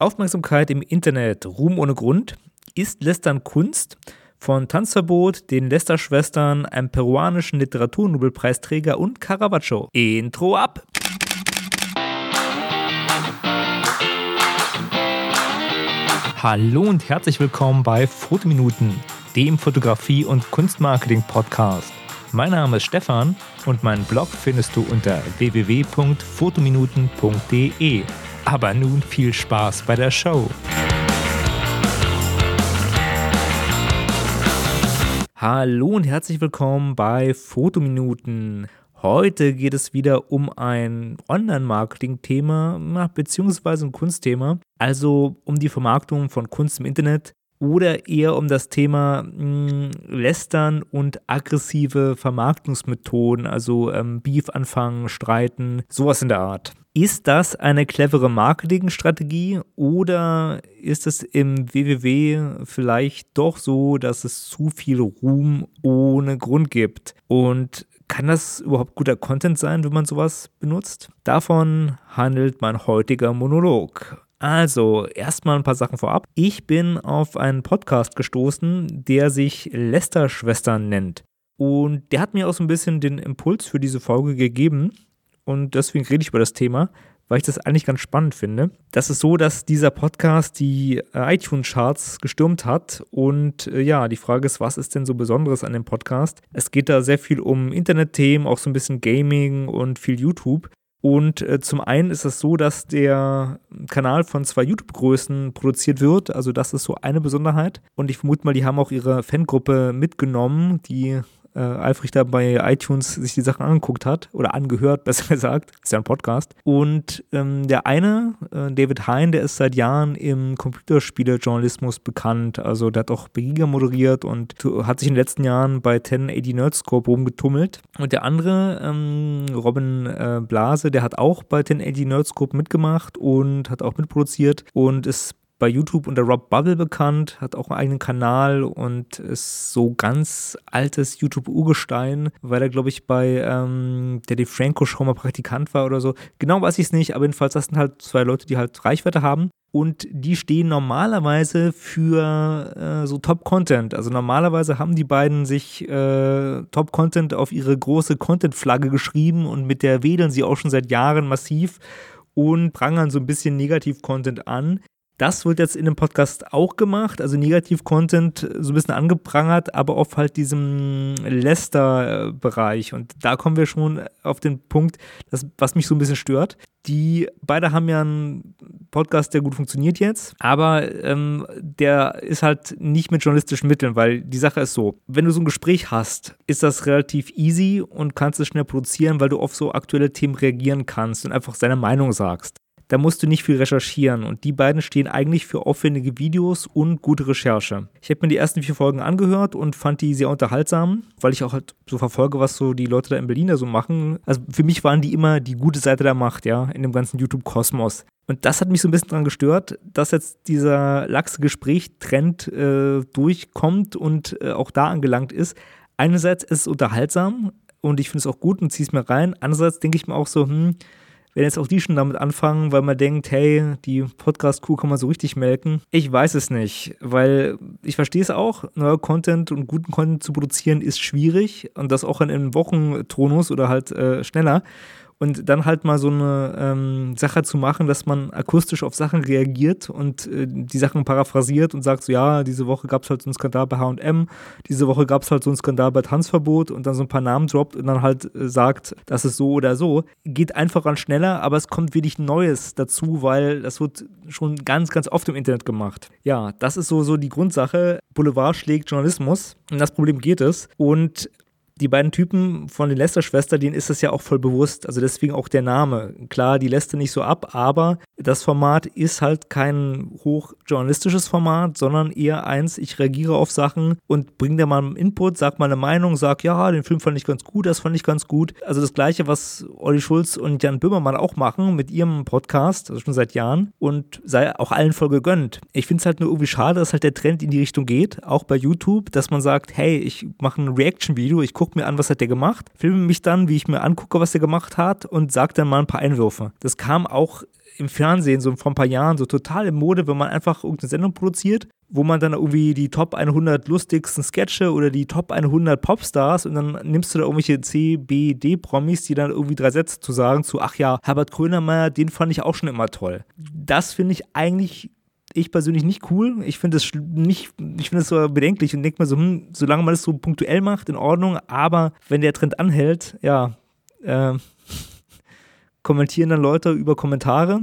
Aufmerksamkeit im Internet, Ruhm ohne Grund. Ist Lästern Kunst? Von Tanzverbot, den Lester-Schwestern, einem peruanischen Literaturnobelpreisträger und Caravaggio. Intro ab! Hallo und herzlich willkommen bei Fotominuten, dem Fotografie- und Kunstmarketing-Podcast. Mein Name ist Stefan und meinen Blog findest du unter www.fotominuten.de. Aber nun viel Spaß bei der Show. Hallo und herzlich willkommen bei Fotominuten. Heute geht es wieder um ein Online-Marketing-Thema beziehungsweise ein Kunstthema, also um die Vermarktung von Kunst im Internet oder eher um das Thema mh, hm, Lästern und aggressive Vermarktungsmethoden, also ähm, Beef anfangen, streiten, sowas in der Art. Ist das eine clevere Marketingstrategie oder ist es im WWW vielleicht doch so, dass es zu viel Ruhm ohne Grund gibt? Und kann das überhaupt guter Content sein, wenn man sowas benutzt? Davon handelt mein heutiger Monolog. Also, erstmal ein paar Sachen vorab. Ich bin auf einen Podcast gestoßen, der sich Lester-Schwestern nennt. Und der hat mir auch so ein bisschen den Impuls für diese Folge gegeben und deswegen rede ich über das Thema, weil ich das eigentlich ganz spannend finde. Das ist so, dass dieser Podcast die äh, iTunes-Charts gestürmt hat und äh, ja, die Frage ist, was ist denn so Besonderes an dem Podcast? Es geht da sehr viel um Internetthemen, auch so ein bisschen Gaming und viel YouTube. Und äh, zum einen ist es so, dass der Kanal von zwei YouTube-Größen produziert wird. Also das ist so eine Besonderheit. Und ich vermute mal, die haben auch ihre Fangruppe mitgenommen, die äh, eifrig da bei iTunes sich die Sachen angeguckt hat oder angehört, besser gesagt. Ist ja ein Podcast. Und ähm, der eine, äh, David Hein, der ist seit Jahren im Computerspielejournalismus bekannt. Also der hat auch Begiga moderiert und hat sich in den letzten Jahren bei 1080 Nerdscope rumgetummelt. Und der andere, ähm, Robin äh, Blase, der hat auch bei 1080 Nerdscope mitgemacht und hat auch mitproduziert und ist bei YouTube unter Rob Bubble bekannt, hat auch einen eigenen Kanal und ist so ganz altes YouTube-Urgestein, weil er, glaube ich, bei ähm, der DeFranco schon mal Praktikant war oder so. Genau weiß ich es nicht, aber jedenfalls, das sind halt zwei Leute, die halt Reichweite haben. Und die stehen normalerweise für äh, so Top-Content. Also normalerweise haben die beiden sich äh, Top-Content auf ihre große Content-Flagge geschrieben und mit der wedeln sie auch schon seit Jahren massiv und prangern so ein bisschen Negativ-Content an. Das wird jetzt in dem Podcast auch gemacht, also Negativ-Content so ein bisschen angeprangert, aber auf halt diesem Lester-Bereich. Und da kommen wir schon auf den Punkt, das, was mich so ein bisschen stört. Die beide haben ja einen Podcast, der gut funktioniert jetzt, aber ähm, der ist halt nicht mit journalistischen Mitteln, weil die Sache ist so, wenn du so ein Gespräch hast, ist das relativ easy und kannst es schnell produzieren, weil du auf so aktuelle Themen reagieren kannst und einfach seine Meinung sagst da musst du nicht viel recherchieren und die beiden stehen eigentlich für aufwendige Videos und gute Recherche. Ich habe mir die ersten vier Folgen angehört und fand die sehr unterhaltsam, weil ich auch halt so verfolge, was so die Leute da in Berlin da so machen. Also für mich waren die immer die gute Seite der Macht, ja, in dem ganzen YouTube-Kosmos. Und das hat mich so ein bisschen daran gestört, dass jetzt dieser laxe Gespräch-Trend äh, durchkommt und äh, auch da angelangt ist. Einerseits ist es unterhaltsam und ich finde es auch gut und ziehe es mir rein. Andererseits denke ich mir auch so, hm, wenn jetzt auch die schon damit anfangen, weil man denkt, hey, die Podcast-Kuh kann man so richtig melken. Ich weiß es nicht, weil ich verstehe es auch, neuer Content und guten Content zu produzieren ist schwierig und das auch in einem Wochentonus oder halt äh, schneller und dann halt mal so eine ähm, Sache zu machen, dass man akustisch auf Sachen reagiert und äh, die Sachen paraphrasiert und sagt so, ja, diese Woche gab es halt so einen Skandal bei H&M, diese Woche gab es halt so einen Skandal bei Tanzverbot und dann so ein paar Namen droppt und dann halt äh, sagt, das ist so oder so, geht einfach an schneller, aber es kommt wenig Neues dazu, weil das wird schon ganz, ganz oft im Internet gemacht. Ja, das ist so, so die Grundsache. Boulevard schlägt Journalismus. Und das Problem geht es. Und die beiden Typen von den Lester-Schwestern, denen ist das ja auch voll bewusst. Also deswegen auch der Name. Klar, die lässt er nicht so ab, aber das Format ist halt kein hochjournalistisches Format, sondern eher eins, ich reagiere auf Sachen und bringe da mal einen Input, sag mal eine Meinung, sag, ja, den Film fand ich ganz gut, das fand ich ganz gut. Also das Gleiche, was Olli Schulz und Jan Böhmermann auch machen mit ihrem Podcast, also schon seit Jahren und sei auch allen voll gegönnt. Ich finde es halt nur irgendwie schade, dass halt der Trend in die Richtung geht, auch bei YouTube, dass man sagt, hey, ich mache ein Reaction-Video, ich gucke gucke mir an, was hat der gemacht, filme mich dann, wie ich mir angucke, was der gemacht hat und sage dann mal ein paar Einwürfe. Das kam auch im Fernsehen so vor ein paar Jahren so total in Mode, wenn man einfach irgendeine Sendung produziert, wo man dann irgendwie die Top 100 lustigsten Sketche oder die Top 100 Popstars und dann nimmst du da irgendwelche C, B, D Promis, die dann irgendwie drei Sätze zu sagen zu, ach ja, Herbert Grönemeyer, den fand ich auch schon immer toll. Das finde ich eigentlich ich persönlich nicht cool. Ich finde es nicht, ich finde es so bedenklich und denke mir so, hm, solange man das so punktuell macht, in Ordnung, aber wenn der Trend anhält, ja, äh, kommentieren dann Leute über Kommentare.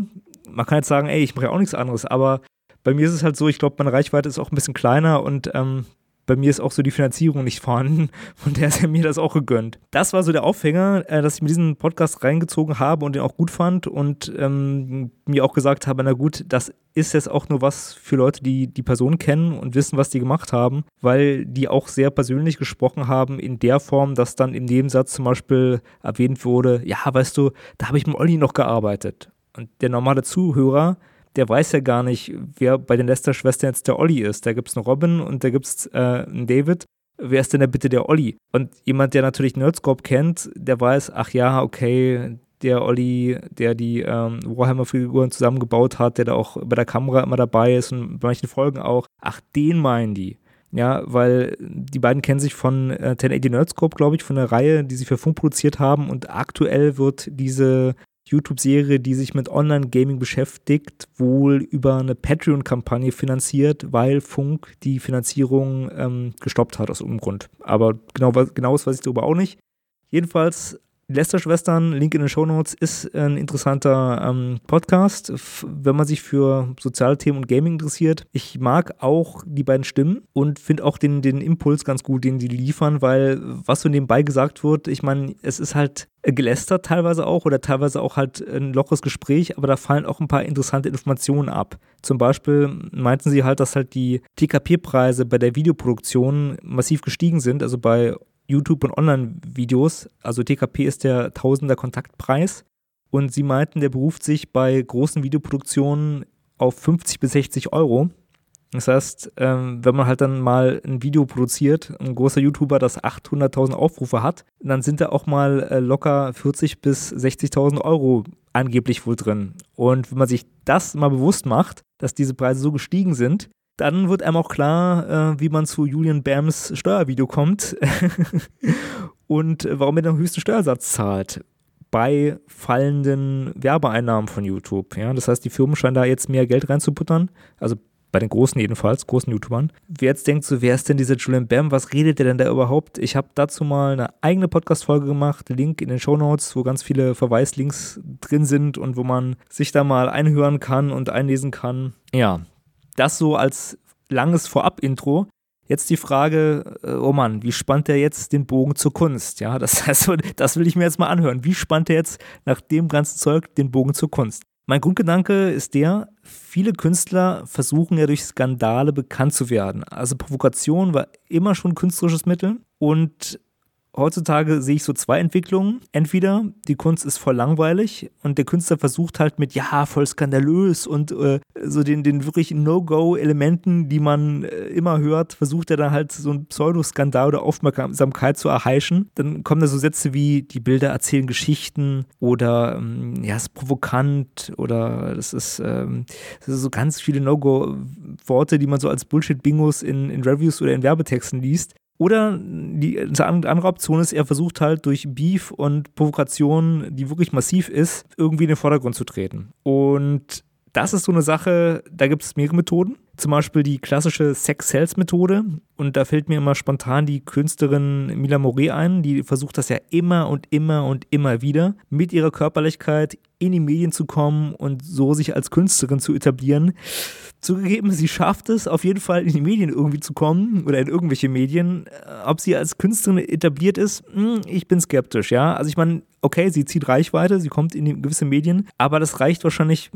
Man kann jetzt sagen, ey, ich mache ja auch nichts anderes, aber bei mir ist es halt so, ich glaube, meine Reichweite ist auch ein bisschen kleiner und ähm, bei mir ist auch so die Finanzierung nicht vorhanden. Von der ist er mir das auch gegönnt. Das war so der Aufhänger, äh, dass ich mir diesen Podcast reingezogen habe und den auch gut fand und ähm, mir auch gesagt habe, na gut, das ist jetzt auch nur was für Leute, die die Person kennen und wissen, was die gemacht haben, weil die auch sehr persönlich gesprochen haben in der Form, dass dann im Nebensatz zum Beispiel erwähnt wurde, ja, weißt du, da habe ich mit Olli noch gearbeitet. Und der normale Zuhörer, der weiß ja gar nicht, wer bei den Lester-Schwestern jetzt der Olli ist. Da gibt es einen Robin und da gibt es äh, einen David. Wer ist denn da bitte der Olli? Und jemand, der natürlich Nerdscope kennt, der weiß, ach ja, okay, der Olli, der die ähm, Warhammer-Figuren zusammengebaut hat, der da auch bei der Kamera immer dabei ist und bei manchen Folgen auch, ach, den meinen die. Ja, weil die beiden kennen sich von äh, 1080 Nerdscope, glaube ich, von der Reihe, die sie für Funk produziert haben und aktuell wird diese YouTube-Serie, die sich mit Online-Gaming beschäftigt, wohl über eine Patreon-Kampagne finanziert, weil Funk die Finanzierung ähm, gestoppt hat aus irgendeinem Grund. Aber genau, genaues weiß ich darüber auch nicht. Jedenfalls Lester-Schwestern, Link in den Show Notes, ist ein interessanter ähm, Podcast, wenn man sich für soziale Themen und Gaming interessiert. Ich mag auch die beiden Stimmen und finde auch den, den Impuls ganz gut, den die liefern, weil was so nebenbei gesagt wird, ich meine, es ist halt gelästert teilweise auch oder teilweise auch halt ein lockeres Gespräch, aber da fallen auch ein paar interessante Informationen ab. Zum Beispiel meinten sie halt, dass halt die TKP-Preise bei der Videoproduktion massiv gestiegen sind, also bei YouTube- und Online-Videos. Also TKP ist der Tausender Kontaktpreis. Und sie meinten, der beruft sich bei großen Videoproduktionen auf 50 bis 60 Euro. Das heißt, ähm, wenn man halt dann mal ein Video produziert, ein großer YouTuber, das 800.000 Aufrufe hat, dann sind da auch mal äh, locker 40 bis 60.000 Euro angeblich wohl drin. Und wenn man sich das mal bewusst macht, dass diese Preise so gestiegen sind, dann wird einem auch klar, äh, wie man zu Julian Bams Steuervideo kommt und äh, warum er den höchsten Steuersatz zahlt bei fallenden Werbeeinnahmen von YouTube. Ja, das heißt, die Firmen scheinen da jetzt mehr Geld reinzuputtern, also bei den großen jedenfalls, großen YouTubern. Wer jetzt denkt, so wer ist denn dieser Julian Bam, was redet der denn da überhaupt? Ich habe dazu mal eine eigene Podcast-Folge gemacht, Link in den Show Notes, wo ganz viele Verweislinks drin sind und wo man sich da mal einhören kann und einlesen kann. Ja, das so als langes Vorab-Intro. Jetzt die Frage, äh, oh Mann, wie spannt er jetzt den Bogen zur Kunst? Ja, das, also, das will ich mir jetzt mal anhören. Wie spannt er jetzt nach dem ganzen Zeug den Bogen zur Kunst? Mein Grundgedanke ist der, viele Künstler versuchen ja durch Skandale bekannt zu werden. Also Provokation war immer schon künstlerisches Mittel und heutzutage sehe ich so zwei Entwicklungen. Entweder die Kunst ist voll langweilig und der Künstler versucht halt mit, ja, voll skandalös und äh, so den, den wirklich No-Go-Elementen, die man äh, immer hört, versucht er dann halt so ein Pseudoskandal oder Aufmerksamkeit zu erheischen. Dann kommen da so Sätze wie, die Bilder erzählen Geschichten oder ähm, ja, es ist provokant oder das ist, ähm, das ist so ganz viele No-Go-Worte, die man so als Bullshit-Bingos in, in Reviews oder in Werbetexten liest. Oder die andere Option ist, er versucht halt durch Beef und Provokation, die wirklich massiv ist, irgendwie in den Vordergrund zu treten. Und das ist so eine Sache, da gibt es mehrere Methoden. Zum Beispiel die klassische Sex-Sales-Methode. Und da fällt mir immer spontan die Künstlerin Mila Moret ein, die versucht das ja immer und immer und immer wieder, mit ihrer Körperlichkeit in die Medien zu kommen und so sich als Künstlerin zu etablieren. Zugegeben, sie schafft es auf jeden Fall in die Medien irgendwie zu kommen oder in irgendwelche Medien. Äh, ob sie als Künstlerin etabliert ist, hm, ich bin skeptisch, ja. Also ich meine, okay, sie zieht Reichweite, sie kommt in gewisse Medien, aber das reicht wahrscheinlich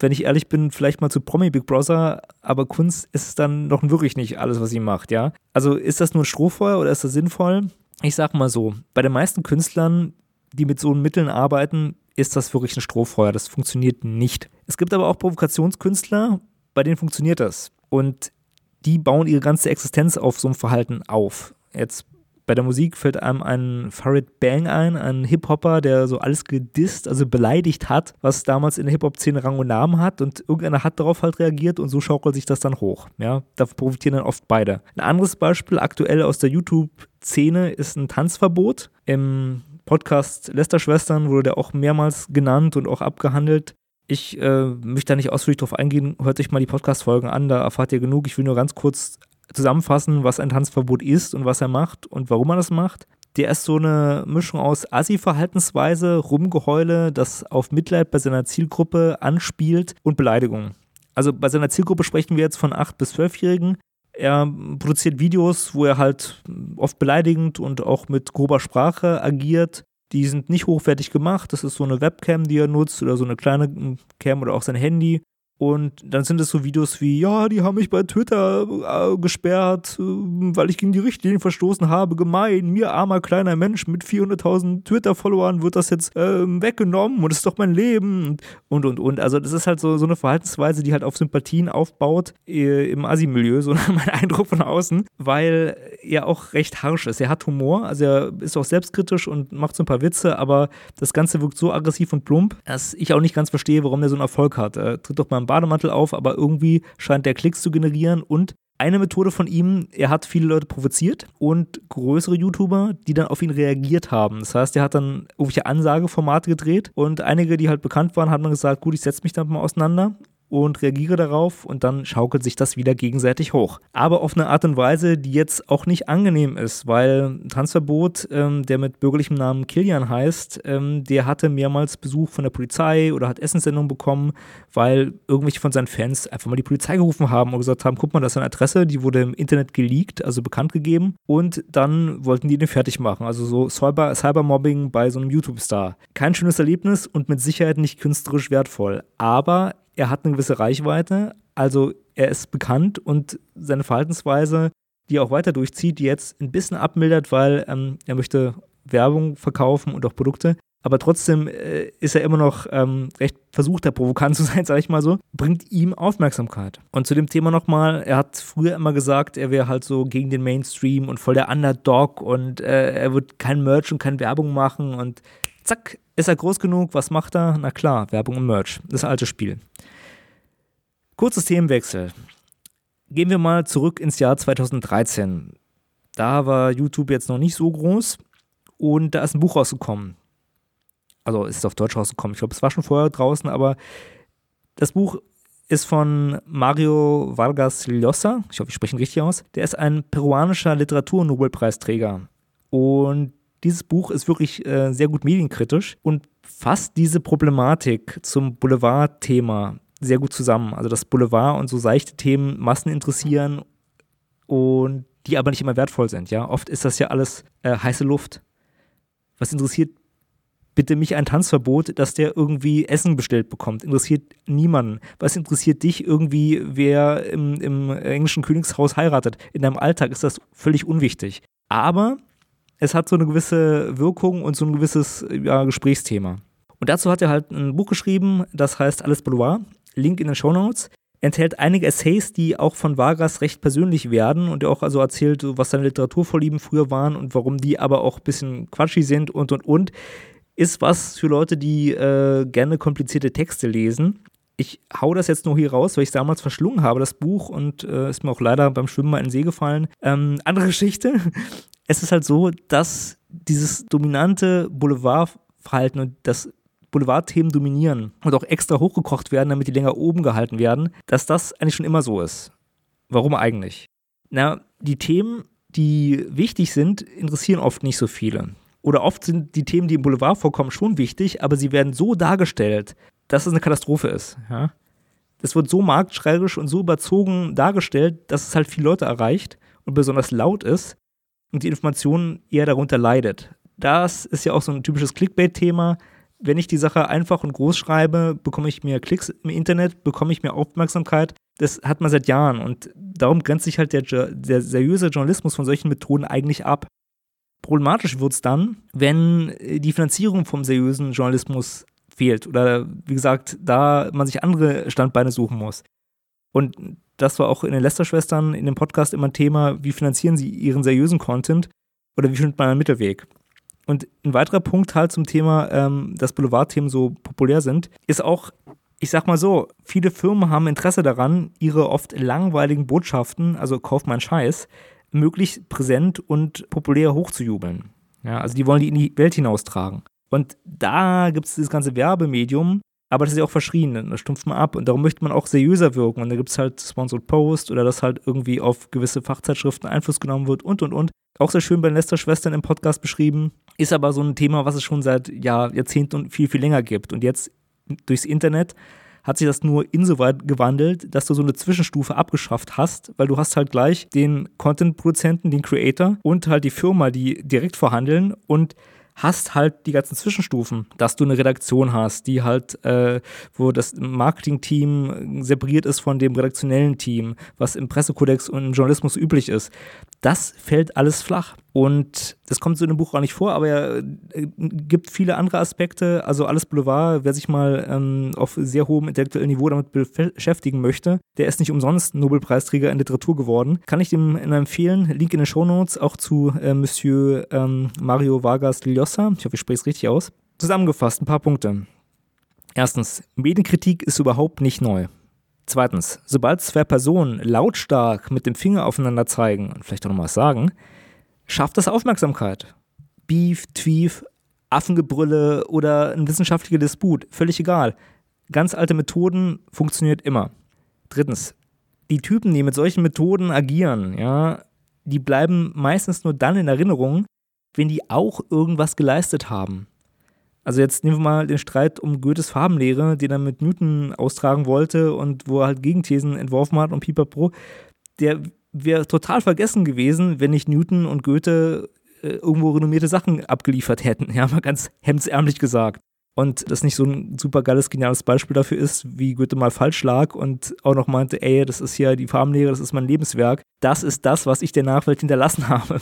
wenn ich ehrlich bin, vielleicht mal zu Promi Big Brother, aber Kunst ist dann noch wirklich nicht alles, was sie macht, ja. Also ist das nur ein Strohfeuer oder ist das sinnvoll? Ich sag mal so, bei den meisten Künstlern, die mit so Mitteln arbeiten, ist das wirklich ein Strohfeuer. Das funktioniert nicht. Es gibt aber auch Provokationskünstler, bei denen funktioniert das. Und die bauen ihre ganze Existenz auf so einem Verhalten auf. Jetzt Bei der Musik fällt einem ein Farid Bang ein, ein Hip-Hopper, der so alles gedisst, also beleidigt hat, was damals in der Hip-Hop-Szene Rang und Namen hat und irgendeiner hat darauf halt reagiert und so schaukelt sich das dann hoch. Ja, da profitieren dann oft beide. Ein anderes Beispiel aktuell aus der YouTube-Szene ist ein Tanzverbot. Im Podcast Lester-Schwestern wurde der auch mehrmals genannt und auch abgehandelt. Ich äh, möchte da nicht ausführlich drauf eingehen. Hört euch mal die Podcast-Folgen an, da erfahrt ihr genug. Ich will nur ganz kurz zusammenfassen, was ein Tanzverbot ist und was er macht und warum er das macht. Der ist so eine Mischung aus Assi-Verhaltensweise, Rumgeheule, das auf Mitleid bei seiner Zielgruppe anspielt und Beleidigung. Also bei seiner Zielgruppe sprechen wir jetzt von 8- bis 12-Jährigen. Er produziert Videos, wo er halt oft beleidigend und auch mit grober Sprache agiert. Die sind nicht hochwertig gemacht. Das ist so eine Webcam, die er nutzt oder so eine kleine Cam oder auch sein Handy. Und dann sind es so Videos wie, ja, die haben mich bei Twitter äh, gesperrt, äh, weil ich gegen die Richtlinien verstoßen habe. Gemein, mir armer kleiner Mensch mit 400.000 Twitter-Followern wird das jetzt äh, weggenommen und das ist doch mein Leben und, und, und. Also das ist halt so, so eine Verhaltensweise, die halt auf Sympathien aufbaut äh, im Asi-Milieu, so mein Eindruck von außen, weil er auch recht harsch ist. Er hat Humor, also er ist auch selbstkritisch und macht so ein paar Witze, aber das Ganze wirkt so aggressiv und plump, dass ich auch nicht ganz verstehe, warum er so einen Erfolg hat. Er tritt doch beim Bademantel auf, aber irgendwie scheint der Klicks zu generieren und eine Methode von ihm, er hat viele Leute provoziert und größere YouTuber, die dann auf ihn reagiert haben. Das heißt, er hat dann irgendwelche Ansageformate gedreht und einige, die halt bekannt waren, haben dann gesagt, gut, ich setze mich damit mal auseinander und reagiere darauf und dann schaukelt sich das wieder gegenseitig hoch. Aber auf eine Art und Weise, die jetzt auch nicht angenehm ist, weil Tanzverbot, ähm, der mit bürgerlichem Namen Kilian heißt, ähm, der hatte mehrmals Besuch von der Polizei oder hat Essenssendungen bekommen, weil irgendwelche von seinen Fans einfach mal die Polizei gerufen haben und gesagt haben, guck mal, das ist eine Adresse, die wurde im Internet geleakt, also bekannt gegeben und dann wollten die den fertig machen. Also so Cyber Cybermobbing bei so einem YouTube-Star. Kein schönes Erlebnis und mit Sicherheit nicht künstlerisch wertvoll, aber er hat eine gewisse Reichweite, also er ist bekannt und seine Verhaltensweise, die er auch weiter durchzieht, die jetzt ein bisschen abmildert, weil ähm, er möchte Werbung verkaufen und auch Produkte. Aber trotzdem äh, ist er immer noch ähm, recht versuchter, provokant zu sein, sage ich mal so, bringt ihm Aufmerksamkeit. Und zu dem Thema nochmal, er hat früher immer gesagt, er wäre halt so gegen den Mainstream und voll der Underdog und äh, er wird kein Merch und keine Werbung machen und zack, ist er groß genug, was macht er? Na klar, Werbung und Merch, das alte Spiel. Kurzes Themenwechsel. Gehen wir mal zurück ins Jahr 2013. Da war YouTube jetzt noch nicht so groß und da ist ein Buch rausgekommen. Also ist es auf Deutsch rausgekommen. Ich glaube, es war schon vorher draußen, aber das Buch ist von Mario Vargas Llosa. Ich hoffe, ich spreche ihn richtig aus. Der ist ein peruanischer Literaturnobelpreisträger. Und dieses Buch ist wirklich äh, sehr gut medienkritisch und fasst diese Problematik zum Boulevard-Thema sehr gut zusammen. Also das Boulevard und so seichte Themen Massen interessieren und die aber nicht immer wertvoll sind. Ja, oft ist das ja alles äh, heiße Luft. Was interessiert bitte mich ein Tanzverbot, dass der irgendwie Essen bestellt bekommt? Interessiert niemanden. Was interessiert dich irgendwie, wer im, im englischen Königshaus heiratet? In deinem Alltag ist das völlig unwichtig. Aber es hat so eine gewisse Wirkung und so ein gewisses ja, Gesprächsthema. Und dazu hat er halt ein Buch geschrieben, das heißt Alles Boulevard. Link in den Show Notes. Enthält einige Essays, die auch von Vargas recht persönlich werden und er auch also erzählt, was seine Literaturvorlieben früher waren und warum die aber auch ein bisschen quatschig sind und und und. Ist was für Leute, die äh, gerne komplizierte Texte lesen. Ich hau das jetzt nur hier raus, weil ich es damals verschlungen habe, das Buch, und äh, ist mir auch leider beim Schwimmen mal in den See gefallen. Ähm, andere Geschichte. Es ist halt so, dass dieses dominante Boulevardverhalten und das Boulevardthemen dominieren und auch extra hochgekocht werden, damit die länger oben gehalten werden, dass das eigentlich schon immer so ist. Warum eigentlich? Na, die Themen, die wichtig sind, interessieren oft nicht so viele. Oder oft sind die Themen, die im Boulevard vorkommen, schon wichtig, aber sie werden so dargestellt, dass es eine Katastrophe ist. Ja? Das wird so marktschreierisch und so überzogen dargestellt, dass es halt viele Leute erreicht und besonders laut ist und die Information eher darunter leidet. Das ist ja auch so ein typisches Clickbait-Thema wenn ich die Sache einfach und groß schreibe, bekomme ich mehr Klicks im Internet, bekomme ich mehr Aufmerksamkeit. Das hat man seit Jahren und darum grenzt sich halt der, der seriöse Journalismus von solchen Methoden eigentlich ab. Problematisch wird es dann, wenn die Finanzierung vom seriösen Journalismus fehlt oder wie gesagt, da man sich andere Standbeine suchen muss. Und das war auch in den Lester-Schwestern in dem Podcast immer ein Thema, wie finanzieren sie ihren seriösen Content Oder wie findet man einen Mittelweg? Und ein weiterer Punkt halt zum Thema, ähm, dass Boulevardthemen so populär sind, ist auch, ich sag mal so, viele Firmen haben Interesse daran, ihre oft langweiligen Botschaften, also kauf mein Scheiß, möglichst präsent und populär hochzujubeln. Ja, also die wollen die in die Welt hinaustragen. Und da gibt es dieses ganze Werbemedium, aber das ist ja auch verschrien, das stumpft man ab und darum möchte man auch seriöser wirken und da gibt es halt Sponsored Post oder dass halt irgendwie auf gewisse Fachzeitschriften Einfluss genommen wird und und und. Auch sehr schön bei den Lester-Schwestern im Podcast beschrieben, ist aber so ein Thema, was es schon seit ja, Jahrzehnten und viel, viel länger gibt und jetzt durchs Internet hat sich das nur insoweit gewandelt, dass du so eine Zwischenstufe abgeschafft hast, weil du hast halt gleich den Content-Produzenten, den Creator und halt die Firma, die direkt verhandeln und hast halt die ganzen Zwischenstufen, dass du eine Redaktion hast, die halt, äh, wo das Marketing-Team separiert ist von dem redaktionellen Team, was im Pressekodex und im Journalismus üblich ist. Das fällt alles flach. Und das kommt so in dem Buch auch nicht vor, aber er äh, gibt viele andere Aspekte. Also alles Boulevard, wer sich mal ähm, auf sehr hohem intellektuellen Niveau damit beschäftigen möchte, der ist nicht umsonst Nobelpreisträger in Literatur geworden. Kann ich dem empfehlen. Link in den Shownotes auch zu äh, Monsieur ähm, Mario Vargas Llosa. Ich hoffe, ich spreche es richtig aus. Zusammengefasst, ein paar Punkte. Erstens, Medienkritik ist überhaupt nicht neu. Zweitens, sobald zwei Personen lautstark mit dem Finger aufeinander zeigen und vielleicht auch noch was sagen, schafft das Aufmerksamkeit. Beef, Tweef, Affengebrülle oder ein wissenschaftlicher Disput, völlig egal. Ganz alte Methoden funktioniert immer. Drittens, die Typen, die mit solchen Methoden agieren, ja, die bleiben meistens nur dann in Erinnerung, wenn die auch irgendwas geleistet haben. Also jetzt nehmen wir mal den Streit um Goethes Farbenlehre, den er mit Newton austragen wollte und wo er halt Gegenthesen entworfen hat und pipapo. Der wäre total vergessen gewesen, wenn nicht Newton und Goethe äh, irgendwo renommierte Sachen abgeliefert hätten. Ja, mal ganz hemdsärmlich gesagt. Und das nicht so ein super geiles, geniales Beispiel dafür ist, wie Goethe mal falsch lag und auch noch meinte, ey, das ist hier die Farbenlehre, das ist mein Lebenswerk. Das ist das, was ich der Nachwelt hinterlassen habe.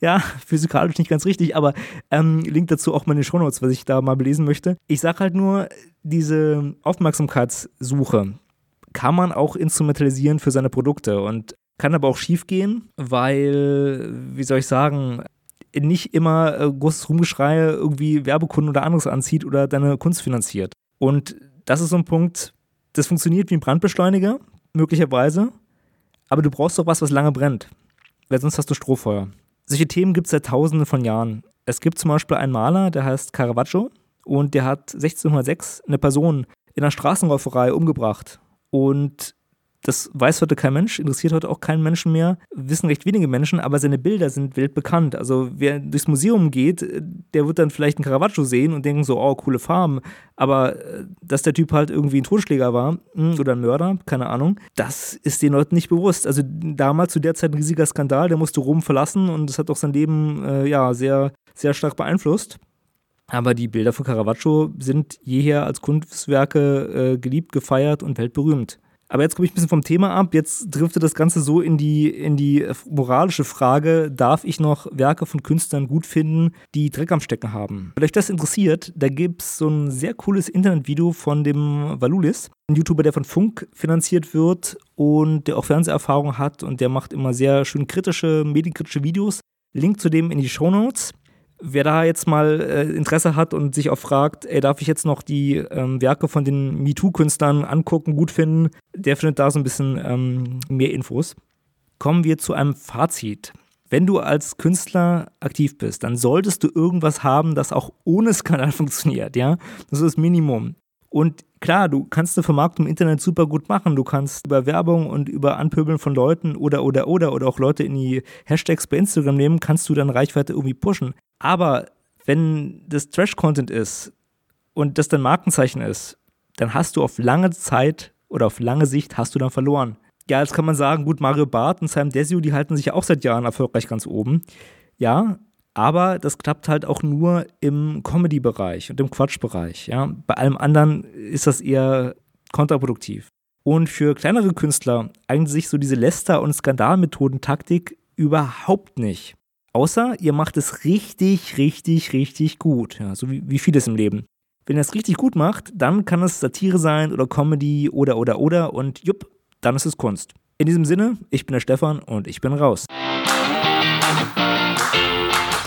ja, physikalisch nicht ganz richtig, aber ähm, Link dazu auch mal in den Shownotes, was ich da mal belesen möchte. Ich sag halt nur, diese Aufmerksamkeitssuche, kann man auch instrumentalisieren für seine Produkte und kann aber auch schiefgehen, weil, wie soll ich sagen, nicht immer äh, großes Rumgeschrei irgendwie Werbekunden oder anderes anzieht oder deine Kunst finanziert. Und das ist so ein Punkt, das funktioniert wie ein Brandbeschleuniger, möglicherweise, aber du brauchst doch was, was lange brennt, weil sonst hast du Strohfeuer. Solche Themen gibt es seit tausenden von Jahren. Es gibt zum Beispiel einen Maler, der heißt Caravaggio und der hat 1606 eine Person in einer Straßenräuferei umgebracht. Und das weiß heute kein Mensch, interessiert heute auch keinen Menschen mehr, wissen recht wenige Menschen, aber seine Bilder sind weltbekannt. Also wer durchs Museum geht, der wird dann vielleicht einen Caravaggio sehen und denken so, oh, coole Farben. Aber äh, dass der Typ halt irgendwie ein Totschläger war hm, oder ein Mörder, keine Ahnung, das ist den Leuten nicht bewusst. Also damals zu der Zeit ein riesiger Skandal, der musste Rom verlassen und das hat auch sein Leben äh, ja sehr, sehr stark beeinflusst. Aber die Bilder von Caravaggio sind jeher als Kunstwerke äh, geliebt, gefeiert und weltberühmt. Aber jetzt komme ich ein bisschen vom Thema ab. Jetzt driftet das Ganze so in die, in die moralische Frage, darf ich noch Werke von Künstlern gut finden, die Dreck am Stecken haben? Wenn euch das interessiert, da gibt es so ein sehr cooles Internetvideo von dem Valulis, ein YouTuber, der von Funk finanziert wird und der auch Fernseherfahrung hat und der macht immer sehr schön kritische, medienkritische Videos. Link zu dem in die Show Notes wer da jetzt mal äh, Interesse hat und sich auch fragt, ey, darf ich jetzt noch die ähm, Werke von den MeToo-Künstlern angucken, gut finden, der findet da so ein bisschen ähm, mehr Infos. Kommen wir zu einem Fazit. Wenn du als Künstler aktiv bist, dann solltest du irgendwas haben, das auch ohne Skandal funktioniert, ja? Das ist das Minimum. Und klar, du kannst eine Vermarktung im Internet super gut machen. Du kannst über Werbung und über Anpöbeln von Leuten oder, oder, oder, oder auch Leute in die Hashtags bei Instagram nehmen, kannst du dann Reichweite irgendwie pushen. Aber wenn das Trash-Content ist und das dein Markenzeichen ist, dann hast du auf lange Zeit oder auf lange Sicht hast du dann verloren. Ja, jetzt kann man sagen, gut, Mario Barth und Sam Desio, die halten sich ja auch seit Jahren erfolgreich ganz oben. Ja, aber das klappt halt auch nur im Comedy-Bereich und im Quatsch-Bereich. Ja? Bei allem anderen ist das eher kontraproduktiv. Und für kleinere Künstler eignet sich so diese Läster- und Skandalmethoden-Taktik überhaupt nicht. Außer ihr macht es richtig, richtig, richtig gut. Ja, so wie, wie vieles im Leben. Wenn ihr es richtig gut macht, dann kann es Satire sein oder Comedy oder oder oder und jupp, dann ist es Kunst. In diesem Sinne, ich bin der Stefan und ich bin raus.